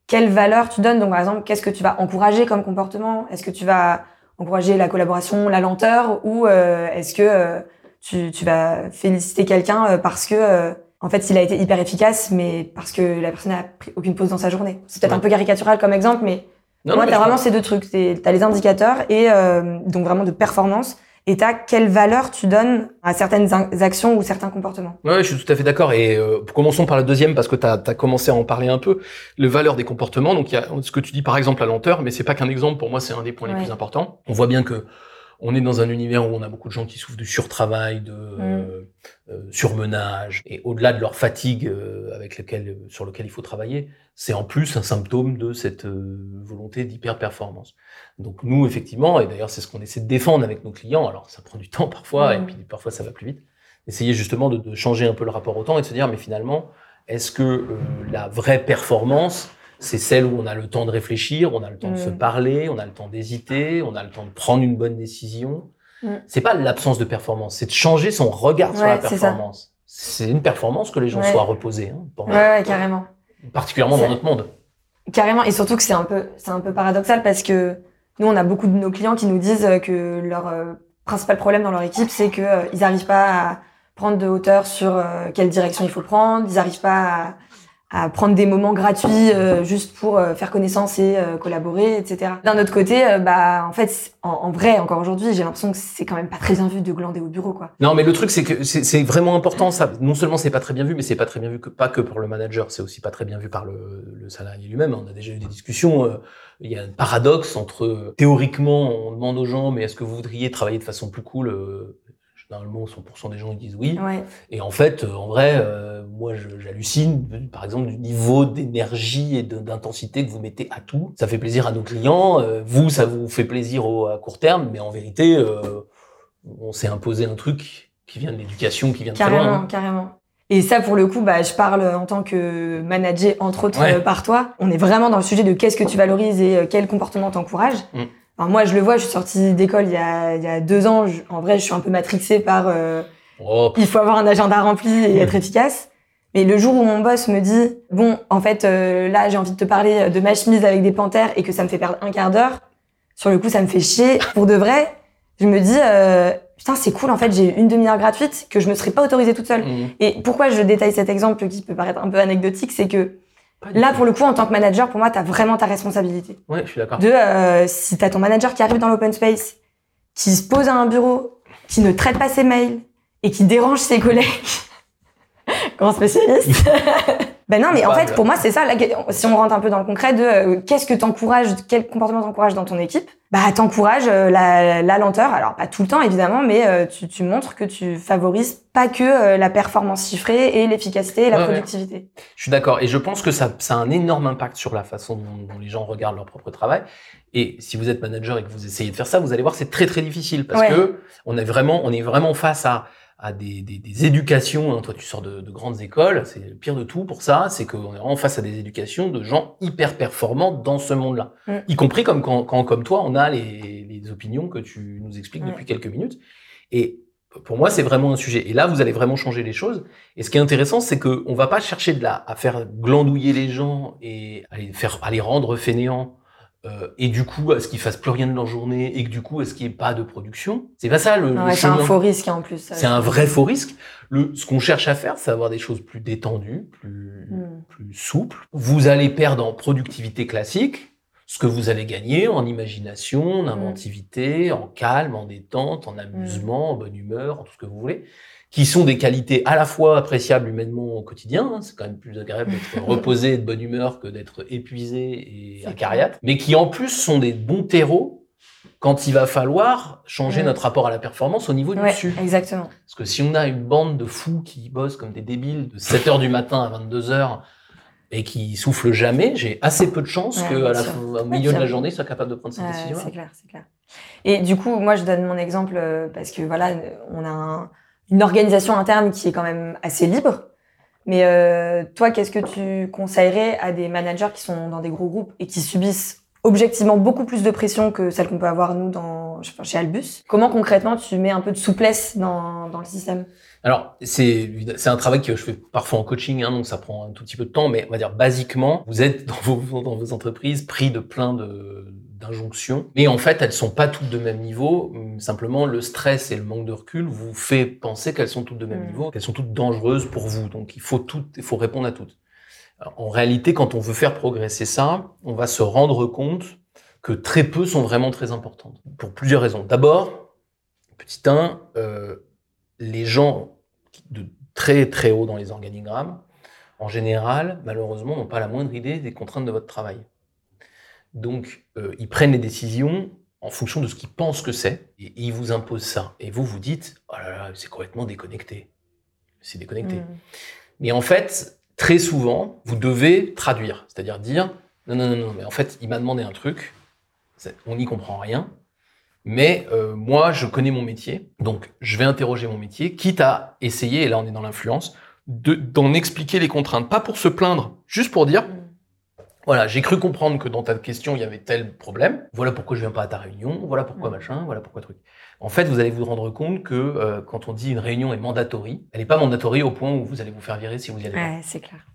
quelle valeur tu donnes? Donc, par exemple, qu'est-ce que tu vas encourager comme comportement? Est-ce que tu vas encourager la collaboration, la lenteur, ou euh, est-ce que euh, tu, tu vas féliciter quelqu'un euh, parce que euh, en fait, il a été hyper efficace, mais parce que la personne n'a pris aucune pause dans sa journée? C'est peut-être Ouais. un peu caricatural comme exemple, mais Non, moi, t'as je vraiment pense- ces deux trucs. Tu as les indicateurs et euh, donc vraiment de performance. Et t'as quelle valeur tu donnes à certaines in- actions ou certains comportements. Ouais, je suis tout à fait d'accord. Et euh, commençons par la deuxième parce que tu as, commencé à en parler un peu. Le valeur des comportements. Donc il y a ce que tu dis par exemple la lenteur, mais c'est pas qu'un exemple. Pour moi, c'est un des points les plus importants. On voit bien que on est dans un univers où on a beaucoup de gens qui souffrent du surtravail, de Mm. euh, euh, surmenage, et au-delà de leur fatigue euh, avec lequel, sur lequel il faut travailler, c'est en plus un symptôme de cette euh, volonté d'hyper-performance. Donc nous, effectivement, et d'ailleurs c'est ce qu'on essaie de défendre avec nos clients. Alors ça prend du temps parfois, Mm. et puis parfois ça va plus vite. Essayer justement de, de changer un peu le rapport au temps et de se dire, mais finalement, est-ce que euh, la vraie performance, c'est celle où on a le temps de réfléchir, on a le temps de se Mm. parler, on a le temps d'hésiter, on a le temps de prendre une bonne décision. Mm. C'est pas l'absence de performance, c'est de changer son regard sur la performance. C'est une performance que les gens Ouais. soient reposés, hein, pour- Ouais, ouais, carrément. particulièrement dans notre monde. Carrément, et surtout que c'est un peu, c'est un peu paradoxal parce que nous, on a beaucoup de nos clients qui nous disent que leur euh, principal problème dans leur équipe, c'est que euh, n'arrivent pas à prendre de hauteur sur euh, quelle direction il faut prendre, ils n'arrivent pas à, à prendre des moments gratuits euh, juste pour euh, faire connaissance et euh, collaborer, etc. D'un autre côté, euh, bah en fait, en, en vrai, encore aujourd'hui, j'ai l'impression que c'est quand même pas très bien vu de glander au bureau, quoi. Non, mais le truc, c'est que c'est vraiment important. Ça, non seulement c'est pas très bien vu, mais c'est pas très bien vu que pas que pour le manager, c'est aussi pas très bien vu par le, le salarié lui-même. On a déjà eu des discussions. euh, il y a un paradoxe entre euh, théoriquement, on demande aux gens, mais est-ce que vous voudriez travailler de façon plus cool Généralement, 100% des gens ils disent oui. Ouais. Et en fait, euh, en vrai, euh, moi, j'hallucine, par exemple, du niveau d'énergie et d'intensité que vous mettez à tout. Ça fait plaisir à nos clients. euh, vous, ça vous fait plaisir au, à court terme, mais en vérité, euh, on s'est imposé un truc qui vient de l'éducation, qui vient de carrément, très loin. hein. Carrément, Et ça, pour le coup, bah, je parle en tant que manager, entre autres, Ouais. euh, par toi. On est vraiment dans le sujet de qu'est-ce que tu valorises et euh, quel comportement t'encourage. Mm. Enfin, moi, je le vois, je suis sortie d'école il y a, il y a deux ans. Je- en vrai, je suis un peu matrixée par euh, Oh, il faut avoir un agenda rempli et être efficace. Mais le jour où mon boss me dit bon, en fait, euh, là, j'ai envie de te parler de ma chemise avec des panthères et que ça me fait perdre un quart d'heure, sur le coup, ça me fait chier. Pour de vrai, je me dis euh, putain, c'est cool. En fait, j'ai une demi-heure gratuite que je me serais pas autorisée toute seule. mm. Et pourquoi je détaille cet exemple qui peut paraître un peu anecdotique, c'est que là, pour le coup, en tant que manager, pour moi, t'as vraiment ta responsabilité. Ouais, je suis d'accord. De euh, si t'as ton manager qui arrive dans l'open space, qui se pose à un bureau, qui ne traite pas ses mails et qui dérange ses collègues, grand spécialiste. ben non, mais en fait, pour moi, c'est ça. Là, si on rentre un peu dans le concret de euh, qu'est-ce que t'encourages, quel comportement t'encourages dans ton équipe, bah t'encourages euh, la, la lenteur. Alors pas tout le temps évidemment, mais euh, tu, tu montres que tu favorises pas que euh, la performance chiffrée et l'efficacité et la Ouais, ouais. productivité. Je suis d'accord. Et je pense que ça, ça a un énorme impact sur la façon dont, dont les gens regardent leur propre travail. Et si vous êtes manager et que vous essayez de faire ça, vous allez voir, c'est très très difficile parce Ouais. que on est vraiment, on est vraiment face à, à des, des, des éducations. hein. Toi, tu sors de, de grandes écoles. C'est le pire de tout pour ça, c'est qu'on est vraiment face à des éducations de gens hyper performants dans ce monde-là. Mm. Y compris comme quand, quand, comme toi, on a les, les opinions que tu nous expliques Ouais. depuis quelques minutes. Et pour moi, c'est vraiment un sujet. Et là, vous allez vraiment changer les choses. Et ce qui est intéressant, c'est que on va pas chercher de là à faire glandouiller les gens et à les faire, à les rendre fainéants. Euh, et du coup, à ce qu'ils fassent plus rien de leur journée et que du coup, à ce qu'il n'y ait pas de production? C'est pas ça le, c'est un faux risque hein, en plus. C'est un vrai faux risque. Le, ce qu'on cherche à faire, c'est avoir des choses plus détendues, plus, Mm. plus souples. Vous allez perdre en productivité classique ce que vous allez gagner en imagination, en inventivité, en calme, en détente, en amusement, en bonne humeur, en tout ce que vous voulez, qui sont des qualités à la fois appréciables humainement au quotidien. hein, c'est quand même plus agréable d'être reposé et de bonne humeur que d'être épuisé et C'est acariate, mais qui en plus sont des bons terreaux quand il va falloir changer notre rapport à la performance au niveau du Ouais, dessus. exactement. Parce que si on a une bande de fous qui bossent comme des débiles de 7h du matin à 22h et qui soufflent jamais, j'ai assez peu de chances Ouais, que bien à la sûr. fin- au Ouais, milieu de la journée, ils soient capables de prendre ces Ouais, décisions. c'est clair, c'est clair. Et du coup, moi, je donne mon exemple euh, parce que voilà, on a un- une organisation interne qui est quand même assez libre. Mais euh, toi, qu'est-ce que tu conseillerais à des managers qui sont dans des gros groupes et qui subissent objectivement beaucoup plus de pression que celle qu'on peut avoir nous dans chez Albus? Comment concrètement tu mets un peu de souplesse dans, dans le système? Alors, c'est un travail que je fais parfois en coaching, hein, donc ça prend un tout petit peu de temps, mais on va dire basiquement, vous êtes dans vos, dans vos entreprises pris de plein de d'injonctions, mais en fait, elles sont pas toutes de même niveau. Hum, Simplement, le stress et le manque de recul vous fait penser qu'elles sont toutes de même Mm. niveau, qu'elles sont toutes dangereuses pour vous. Donc, il faut toutes, il faut répondre à toutes. En réalité, quand on veut faire progresser ça, on va se rendre compte que très peu sont vraiment très importantes. Pour plusieurs raisons. D'abord, petit 1, euh, les gens de très très haut dans les organigrammes, en général, malheureusement, n'ont pas la moindre idée des contraintes de votre travail. Donc, euh, ils prennent les décisions en fonction de ce qu'ils pensent que c'est, et ils vous imposent ça. Et vous vous dites, oh là là, c'est complètement déconnecté. C'est déconnecté. Mm. Mais en fait, très souvent, vous devez traduire, c'est-à-dire dire non, non, non, non, mais en fait, il m'a demandé un truc, on n'y comprend rien, mais euh, moi, je connais mon métier, donc je vais interroger mon métier, quitte à essayer, et là on est dans l'influence, de- d'en expliquer les contraintes, pas pour se plaindre, juste pour dire. Voilà, j'ai cru comprendre que dans ta question, il y avait tel problème. Voilà pourquoi je viens pas à ta réunion. Voilà pourquoi Mm. machin. Voilà pourquoi truc. En fait, vous allez vous rendre compte que euh, quand on dit une réunion est mandatory, elle n'est pas mandatory au point où vous allez vous faire virer si vous y allez pas. Ouais, c'est clair.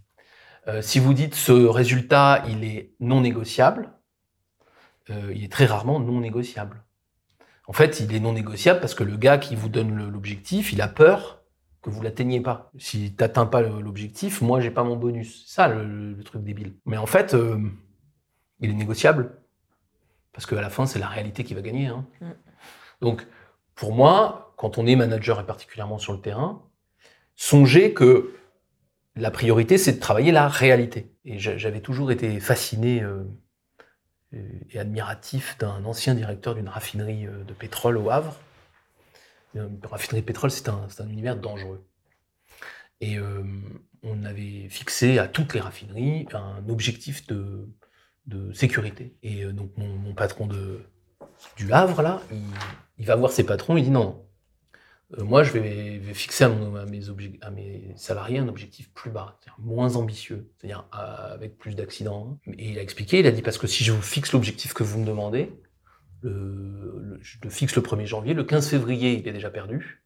Euh, si vous dites ce résultat, il est non négociable, euh, il est très rarement non négociable. En fait, il est non négociable parce que le gars qui vous donne l'objectif, il a peur que vous l'atteigniez pas. Si t'atteins pas le- l'objectif, moi j'ai pas mon bonus. C'est ça le, truc débile. Mais en fait, euh, il est négociable parce qu'à la fin, c'est la réalité qui va gagner. hein. Mm. Donc, pour moi, quand on est manager et particulièrement sur le terrain, songez que la priorité, c'est de travailler la réalité. Et j'a- j'avais toujours été fasciné euh, et admiratif d'un ancien directeur d'une raffinerie euh, de pétrole au Havre. Une raffinerie de pétrole, c'est un, un univers dangereux. Et euh, on avait fixé à toutes les raffineries un objectif de, sécurité. Et euh, donc mon, patron de, du Havre, là, il, il va voir ses patrons, il dit non, euh, moi, je vais, fixer à, mes à mes salariés un objectif plus bas, moins ambitieux, c'est-à-dire euh, avec plus d'accidents. Et il a expliqué, il a dit parce que si je vous fixe l'objectif que vous me demandez, le, le- je le fixe le 1er janvier, le 15 février, il est déjà perdu.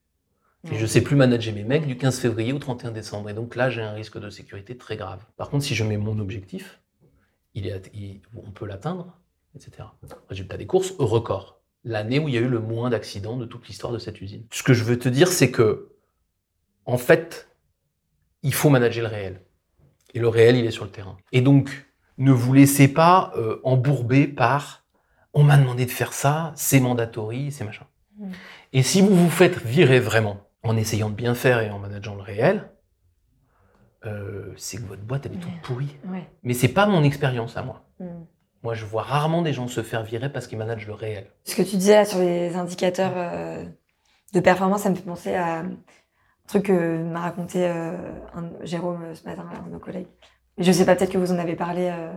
Et je sais plus manager mes mecs du 15 février au 31 décembre. Et donc là, j'ai un risque de sécurité très grave. Par contre, si je mets mon objectif, il est, att- il- on peut l'atteindre, etc. Résultat des courses, record. L'année où il y a eu le moins d'accidents de toute l'histoire de cette usine. Ce que je veux te dire, c'est que, en fait, il faut manager le réel. Et le réel, il est sur le terrain. Et donc, ne vous laissez pas euh, embourber par on m'a demandé de faire ça, c'est mandatory, c'est machin. Mm. Et si vous vous faites virer vraiment en essayant de bien faire et en manageant le réel, euh, c'est que votre boîte elle est toute pourrie. Ouais. Mais c'est pas mon expérience à moi. Mm. Moi, je vois rarement des gens se faire virer parce qu'ils managent le réel. Ce que tu disais là sur les indicateurs euh, de performance, ça me fait penser à un truc que m'a raconté euh, un- Jérôme ce matin, un de nos collègues. Je sais pas, peut-être que vous en avez parlé. euh,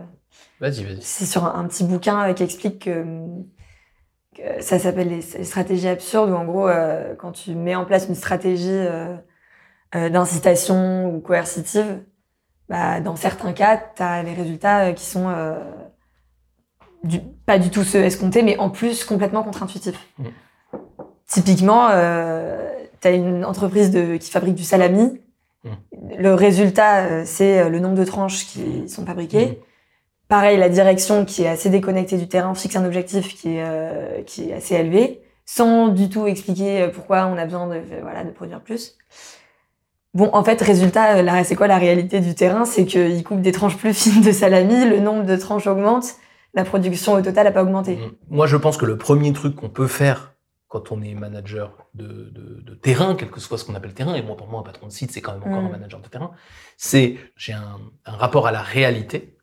Vas-y, vas-y. c'est sur un, un petit bouquin euh, qui explique que, que ça s'appelle les, les stratégies absurdes, où en gros, euh, quand tu mets en place une stratégie euh, euh, d'incitation ou coercitive, bah, dans certains cas, tu as les résultats euh, qui sont euh, du- pas du tout ceux escomptés, mais en plus complètement contre-intuitifs. Mm. Typiquement, tu as une entreprise de, qui fabrique du salami. Le résultat, euh, c'est euh, le nombre de tranches qui sont fabriquées. Mm. Pareil, la direction qui est assez déconnectée du terrain fixe un objectif qui est, euh, qui est assez élevé, sans du tout expliquer pourquoi on a besoin de, voilà, de produire plus. Bon, en fait, résultat, c'est quoi la réalité du terrain? C'est qu'ils coupent des tranches plus fines de salami, le nombre de tranches augmente, la production au total n'a pas augmenté. Mhm. Moi, je pense que le premier truc qu'on peut faire quand on est manager de, de- de terrain, quel que soit ce qu'on appelle terrain, et moi, pour moi, un patron de site, c'est quand même encore un manager de terrain, c'est j'ai un, un rapport à la réalité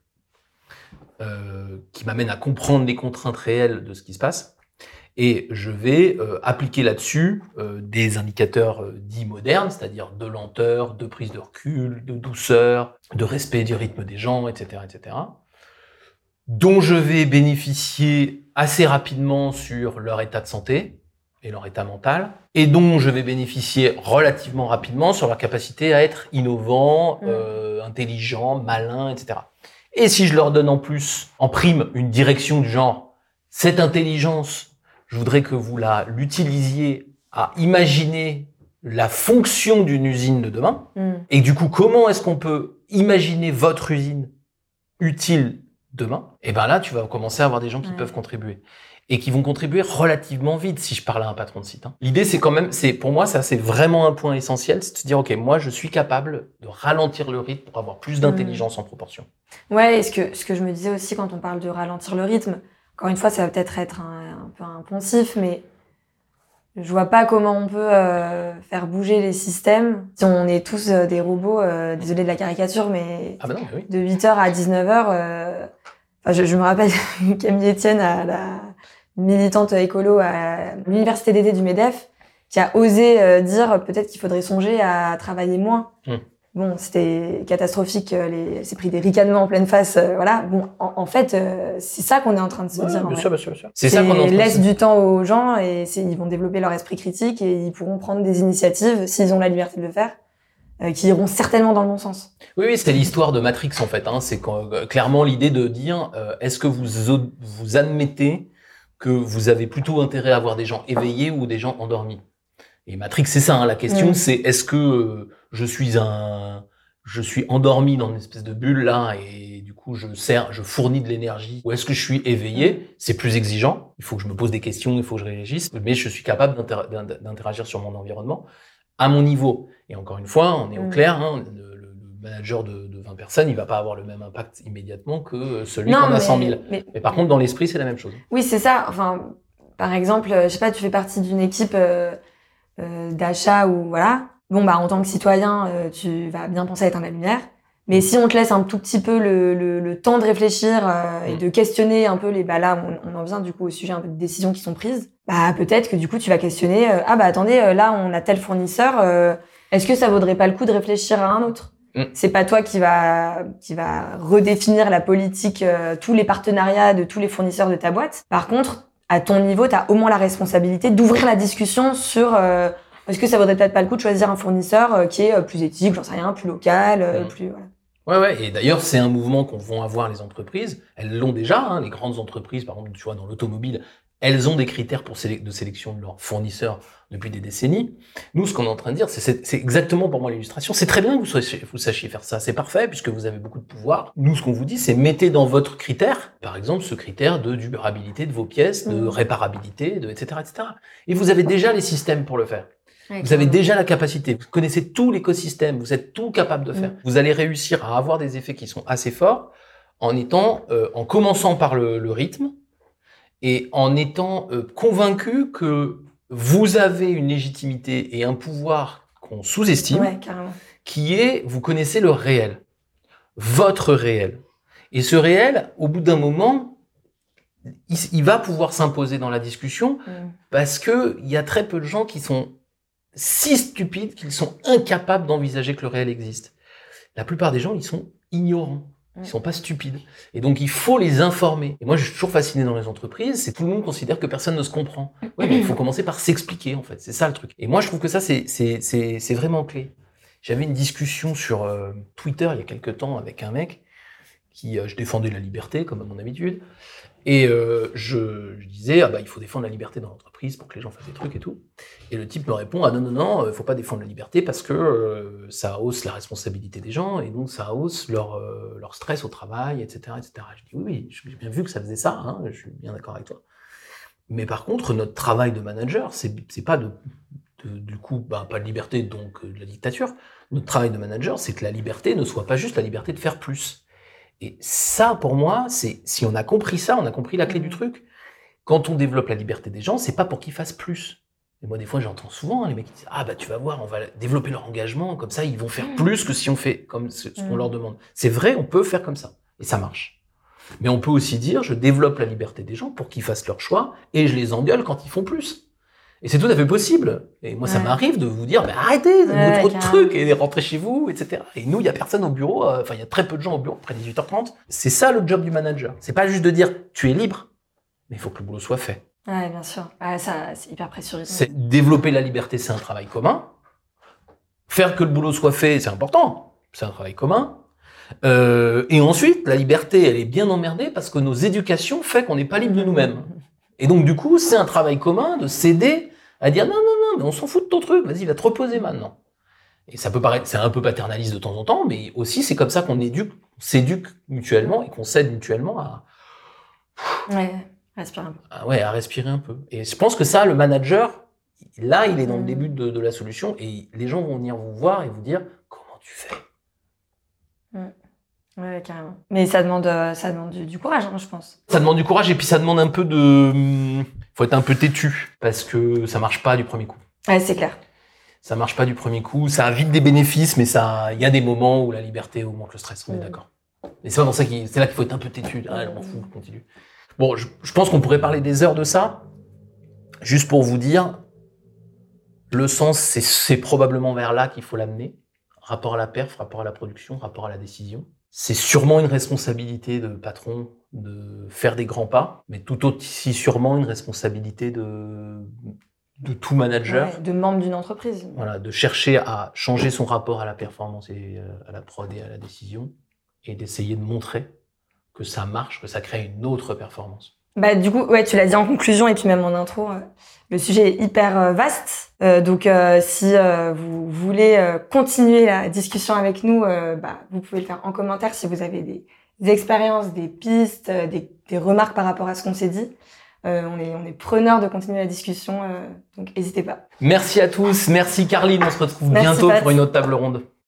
euh, qui m'amène à comprendre les contraintes réelles de ce qui se passe. Et je vais euh, appliquer là-dessus euh, des indicateurs dits modernes, c'est-à-dire de lenteur, de prise de recul, de douceur, de respect du rythme des gens, etc., etc., dont je vais bénéficier assez rapidement sur leur état de santé et leur état mental, et dont je vais bénéficier relativement rapidement sur leur capacité à être innovant, Mm. euh, intelligent, malin, etc. Et si je leur donne en plus, en prime, une direction du genre, cette intelligence, je voudrais que vous la l'utilisiez à imaginer la fonction d'une usine de demain, Mm. et du coup, comment est-ce qu'on peut imaginer votre usine utile demain? Et ben là, tu vas commencer à avoir des gens qui Ouais. peuvent contribuer et qui vont contribuer relativement vite si je parle à un patron de site. hein. L'idée, c'est quand même, c'est pour moi, ça c'est vraiment un point essentiel, c'est de se dire, ok, moi, je suis capable de ralentir le rythme pour avoir plus d'intelligence en proportion. Ouais, et ce que, ce que je me disais aussi quand on parle de ralentir le rythme, encore une fois, ça va peut-être être un, un peu un poncif, mais je vois pas comment on peut euh, faire bouger les systèmes si on est tous euh, des robots, euh, désolé de la caricature, mais Ah non, oui. de 8h à 19h, euh, enfin, je, je me rappelle Camille Etienne, à la militante écolo à l'université d'été du MEDEF, qui a osé euh, dire peut-être qu'il faudrait songer à travailler moins. Hmm. Bon, c'était catastrophique, euh, les, c'est pris des ricanements en pleine face, euh, voilà. Bon, en, en fait, euh, c'est ça qu'on est en train de se Ouais, dire. en bien sûr, bien sûr, bien sûr. C'est ça qu'on est en train de laisse se- du temps aux gens et c'est- ils vont développer leur esprit critique et ils pourront prendre des initiatives s'ils ont la liberté de le faire, euh, qui iront certainement dans le bon sens. Oui, oui, c'était l'histoire de Matrix en fait. Hein. C'est quand- clairement l'idée de dire euh, est-ce que vous vous admettez que vous avez plutôt intérêt à avoir des gens éveillés ou des gens endormis Et Matrix, c'est ça. hein. La question, c'est est-ce que euh, je suis un je suis endormi dans une espèce de bulle là et du coup je sers, je fournis de l'énergie ou est-ce que je suis éveillé? C'est plus exigeant. Il faut que je me pose des questions, il faut que je réagisse, mais je suis capable d'inter- d'in- d'interagir sur mon environnement à mon niveau. Et encore une fois, on est au Mm. clair, hein, manager de, de 20 personnes, il va pas avoir le même impact immédiatement que celui qui en a 100 000. mais- Mais par contre, dans l'esprit, c'est la même chose. Oui, c'est ça. Enfin, par exemple, euh, je sais pas, tu fais partie d'une équipe euh, euh, d'achat ou voilà. Bon, bah, en tant que citoyen, euh, tu vas bien penser à éteindre la lumière. Mais si on te laisse un tout petit peu le, le, le temps de réfléchir euh, et Mm. de questionner un peu les, bah là, on, on en vient du coup au sujet un peu de décisions qui sont prises. Bah peut-être que du coup tu vas questionner. euh, ah bah attendez, euh, là on a tel fournisseur. euh, Est-ce que ça vaudrait pas le coup de réfléchir à un autre? Mm. C'est pas toi qui va qui va redéfinir la politique, euh, tous les partenariats de tous les fournisseurs de ta boîte. Par contre, à ton niveau, tu as au moins la responsabilité d'ouvrir la discussion sur euh, Est-ce que ça vaudrait peut-être pas le coup de choisir un fournisseur euh, qui est plus éthique, j'en sais rien, plus local, Mm. plus voilà. Ouais, ouais. Et d'ailleurs, c'est un mouvement qu'on vont avoir les entreprises. Elles l'ont déjà, hein, les grandes entreprises, par exemple, tu vois, dans l'automobile, elles ont des critères pour de sélection de leurs fournisseurs depuis des décennies. Nous, ce qu'on est en train de dire, c'est- exactement pour moi l'illustration. C'est très bien que vous, sachiez faire ça. C'est parfait puisque vous avez beaucoup de pouvoir. Nous, ce qu'on vous dit, c'est mettez dans votre critère, par exemple, ce critère de durabilité de vos pièces, de Mhm. réparabilité, de etc., etc. Et vous avez déjà les systèmes pour le faire. Vous avez déjà la capacité, vous connaissez tout l'écosystème, vous êtes tout capable de faire. Mm. Vous allez réussir à avoir des effets qui sont assez forts en étant, euh, en commençant par le, le rythme et en étant euh, convaincu que vous avez une légitimité et un pouvoir qu'on sous-estime, Ouais, qui est, vous connaissez le réel, votre réel. Et ce réel, au bout d'un moment, il, il va pouvoir s'imposer dans la discussion Mm. parce que il y a très peu de gens qui sont si stupides qu'ils sont incapables d'envisager que le réel existe. La plupart des gens, ils sont ignorants. Ils sont pas stupides. Et donc, il faut les informer. Et moi, je suis toujours fasciné dans les entreprises, c'est tout le monde considère que personne ne se comprend. Oui, mais il faut commencer par s'expliquer, en fait. C'est ça le truc. Et moi, je trouve que ça, c'est vraiment clé. J'avais une discussion sur euh, Twitter il y a quelques temps avec un mec qui, euh, je défendais la liberté, comme à mon habitude. Et euh, je, disais, ah bah, il faut défendre la liberté dans l'entreprise pour que les gens fassent des trucs et tout. Et le type me répond, ah non, non, non, il faut pas défendre la liberté parce que euh, ça hausse la responsabilité des gens et donc ça hausse leur, euh, leur stress au travail, etc., etc. Je dis, oui, oui, j'ai bien vu que ça faisait ça, hein, je suis bien d'accord avec toi. Mais par contre, notre travail de manager, c'est pas de, du coup, bah, pas de liberté, donc euh, de la dictature. Notre travail de manager, c'est que la liberté ne soit pas juste la liberté de faire plus. Et ça, pour moi, c'est si on a compris ça, on a compris la clé du Mhm. truc. Quand on développe la liberté des gens, c'est pas pour qu'ils fassent plus. Et moi, des fois, j'entends souvent hein, les mecs qui disent Ah, bah, tu vas voir, on va développer leur engagement, comme ça, ils vont faire plus que si on fait comme ce, ce qu'on Mhm. leur demande. C'est vrai, on peut faire comme ça. Et ça marche. Mais on peut aussi dire Je développe la liberté des gens pour qu'ils fassent leur choix et je les engueule quand ils font plus. Et c'est tout à fait possible. Et moi, ça m'arrive de vous dire, mais arrêtez, de Ouais, votre carrément. truc et rentrez chez vous, etc. Et nous, il y a personne au bureau. euh, Enfin, il y a très peu de gens au bureau après 18h30. C'est ça le job du manager. C'est pas juste de dire, tu es libre, mais il faut que le boulot soit fait. Ouais, bien sûr. Ouais, ça, c'est hyper pressurisant. C'est développer la liberté, c'est un travail commun. Faire que le boulot soit fait, c'est important. C'est un travail commun. Euh, et ensuite, la liberté, elle est bien emmerdée parce que nos éducations fait qu'on n'est pas libre de nous-mêmes. Et donc, du coup, c'est un travail commun de s'aider à dire non, non, non, mais on s'en fout de ton truc, vas-y, va te reposer maintenant. Et ça peut paraître, c'est un peu paternaliste de temps en temps, mais aussi c'est comme ça qu'on éduque, s'éduque mutuellement et qu'on s'aide mutuellement à, Ouais, respire un peu. ouais, à respirer un peu. Et je pense que ça, le manager, là, il est dans le Mm. début de, de la solution et les gens vont venir vous voir et vous dire comment tu fais? Ouais, carrément. Mais ça demande, euh, ça demande du, du courage, hein, je pense. Ça demande du courage et puis ça demande un peu de, hum, faut être un peu têtu parce que ça marche pas du premier coup. Ouais, c'est clair. Ça marche pas du premier coup. Ça a vite des bénéfices, mais ça, il y a des moments où la liberté augmente le stress. On est d'accord. Et c'est pour ça qu'il, c'est là qu'il faut être un peu têtu. Ah, je m'en fous, je continue. Bon, je, je pense qu'on pourrait parler des heures de ça. Juste pour vous dire, le sens, c'est, c'est probablement vers là qu'il faut l'amener. Rapport à la perf, rapport à la production, rapport à la décision. C'est sûrement une responsabilité de patron de faire des grands pas, mais tout aussi sûrement une responsabilité de, de tout manager. Ouais, de membre d'une entreprise. Voilà, de chercher à changer son rapport à la performance et euh, à la prod et à la décision, et d'essayer de montrer que ça marche, que ça crée une autre performance. Bah, du coup, ouais, tu l'as dit en conclusion et puis même en intro, euh, le sujet est hyper euh, vaste. Euh, donc, euh, si euh, vous voulez euh, continuer la discussion avec nous, euh, bah, vous pouvez le faire en commentaire si vous avez des, des expériences, des pistes, des, des remarques par rapport à ce qu'on s'est dit. Euh, on est, on est preneur de continuer la discussion, euh, donc n'hésitez pas. Merci à tous, merci Carline, on se retrouve Merci, bientôt Pat. pour une autre table ronde.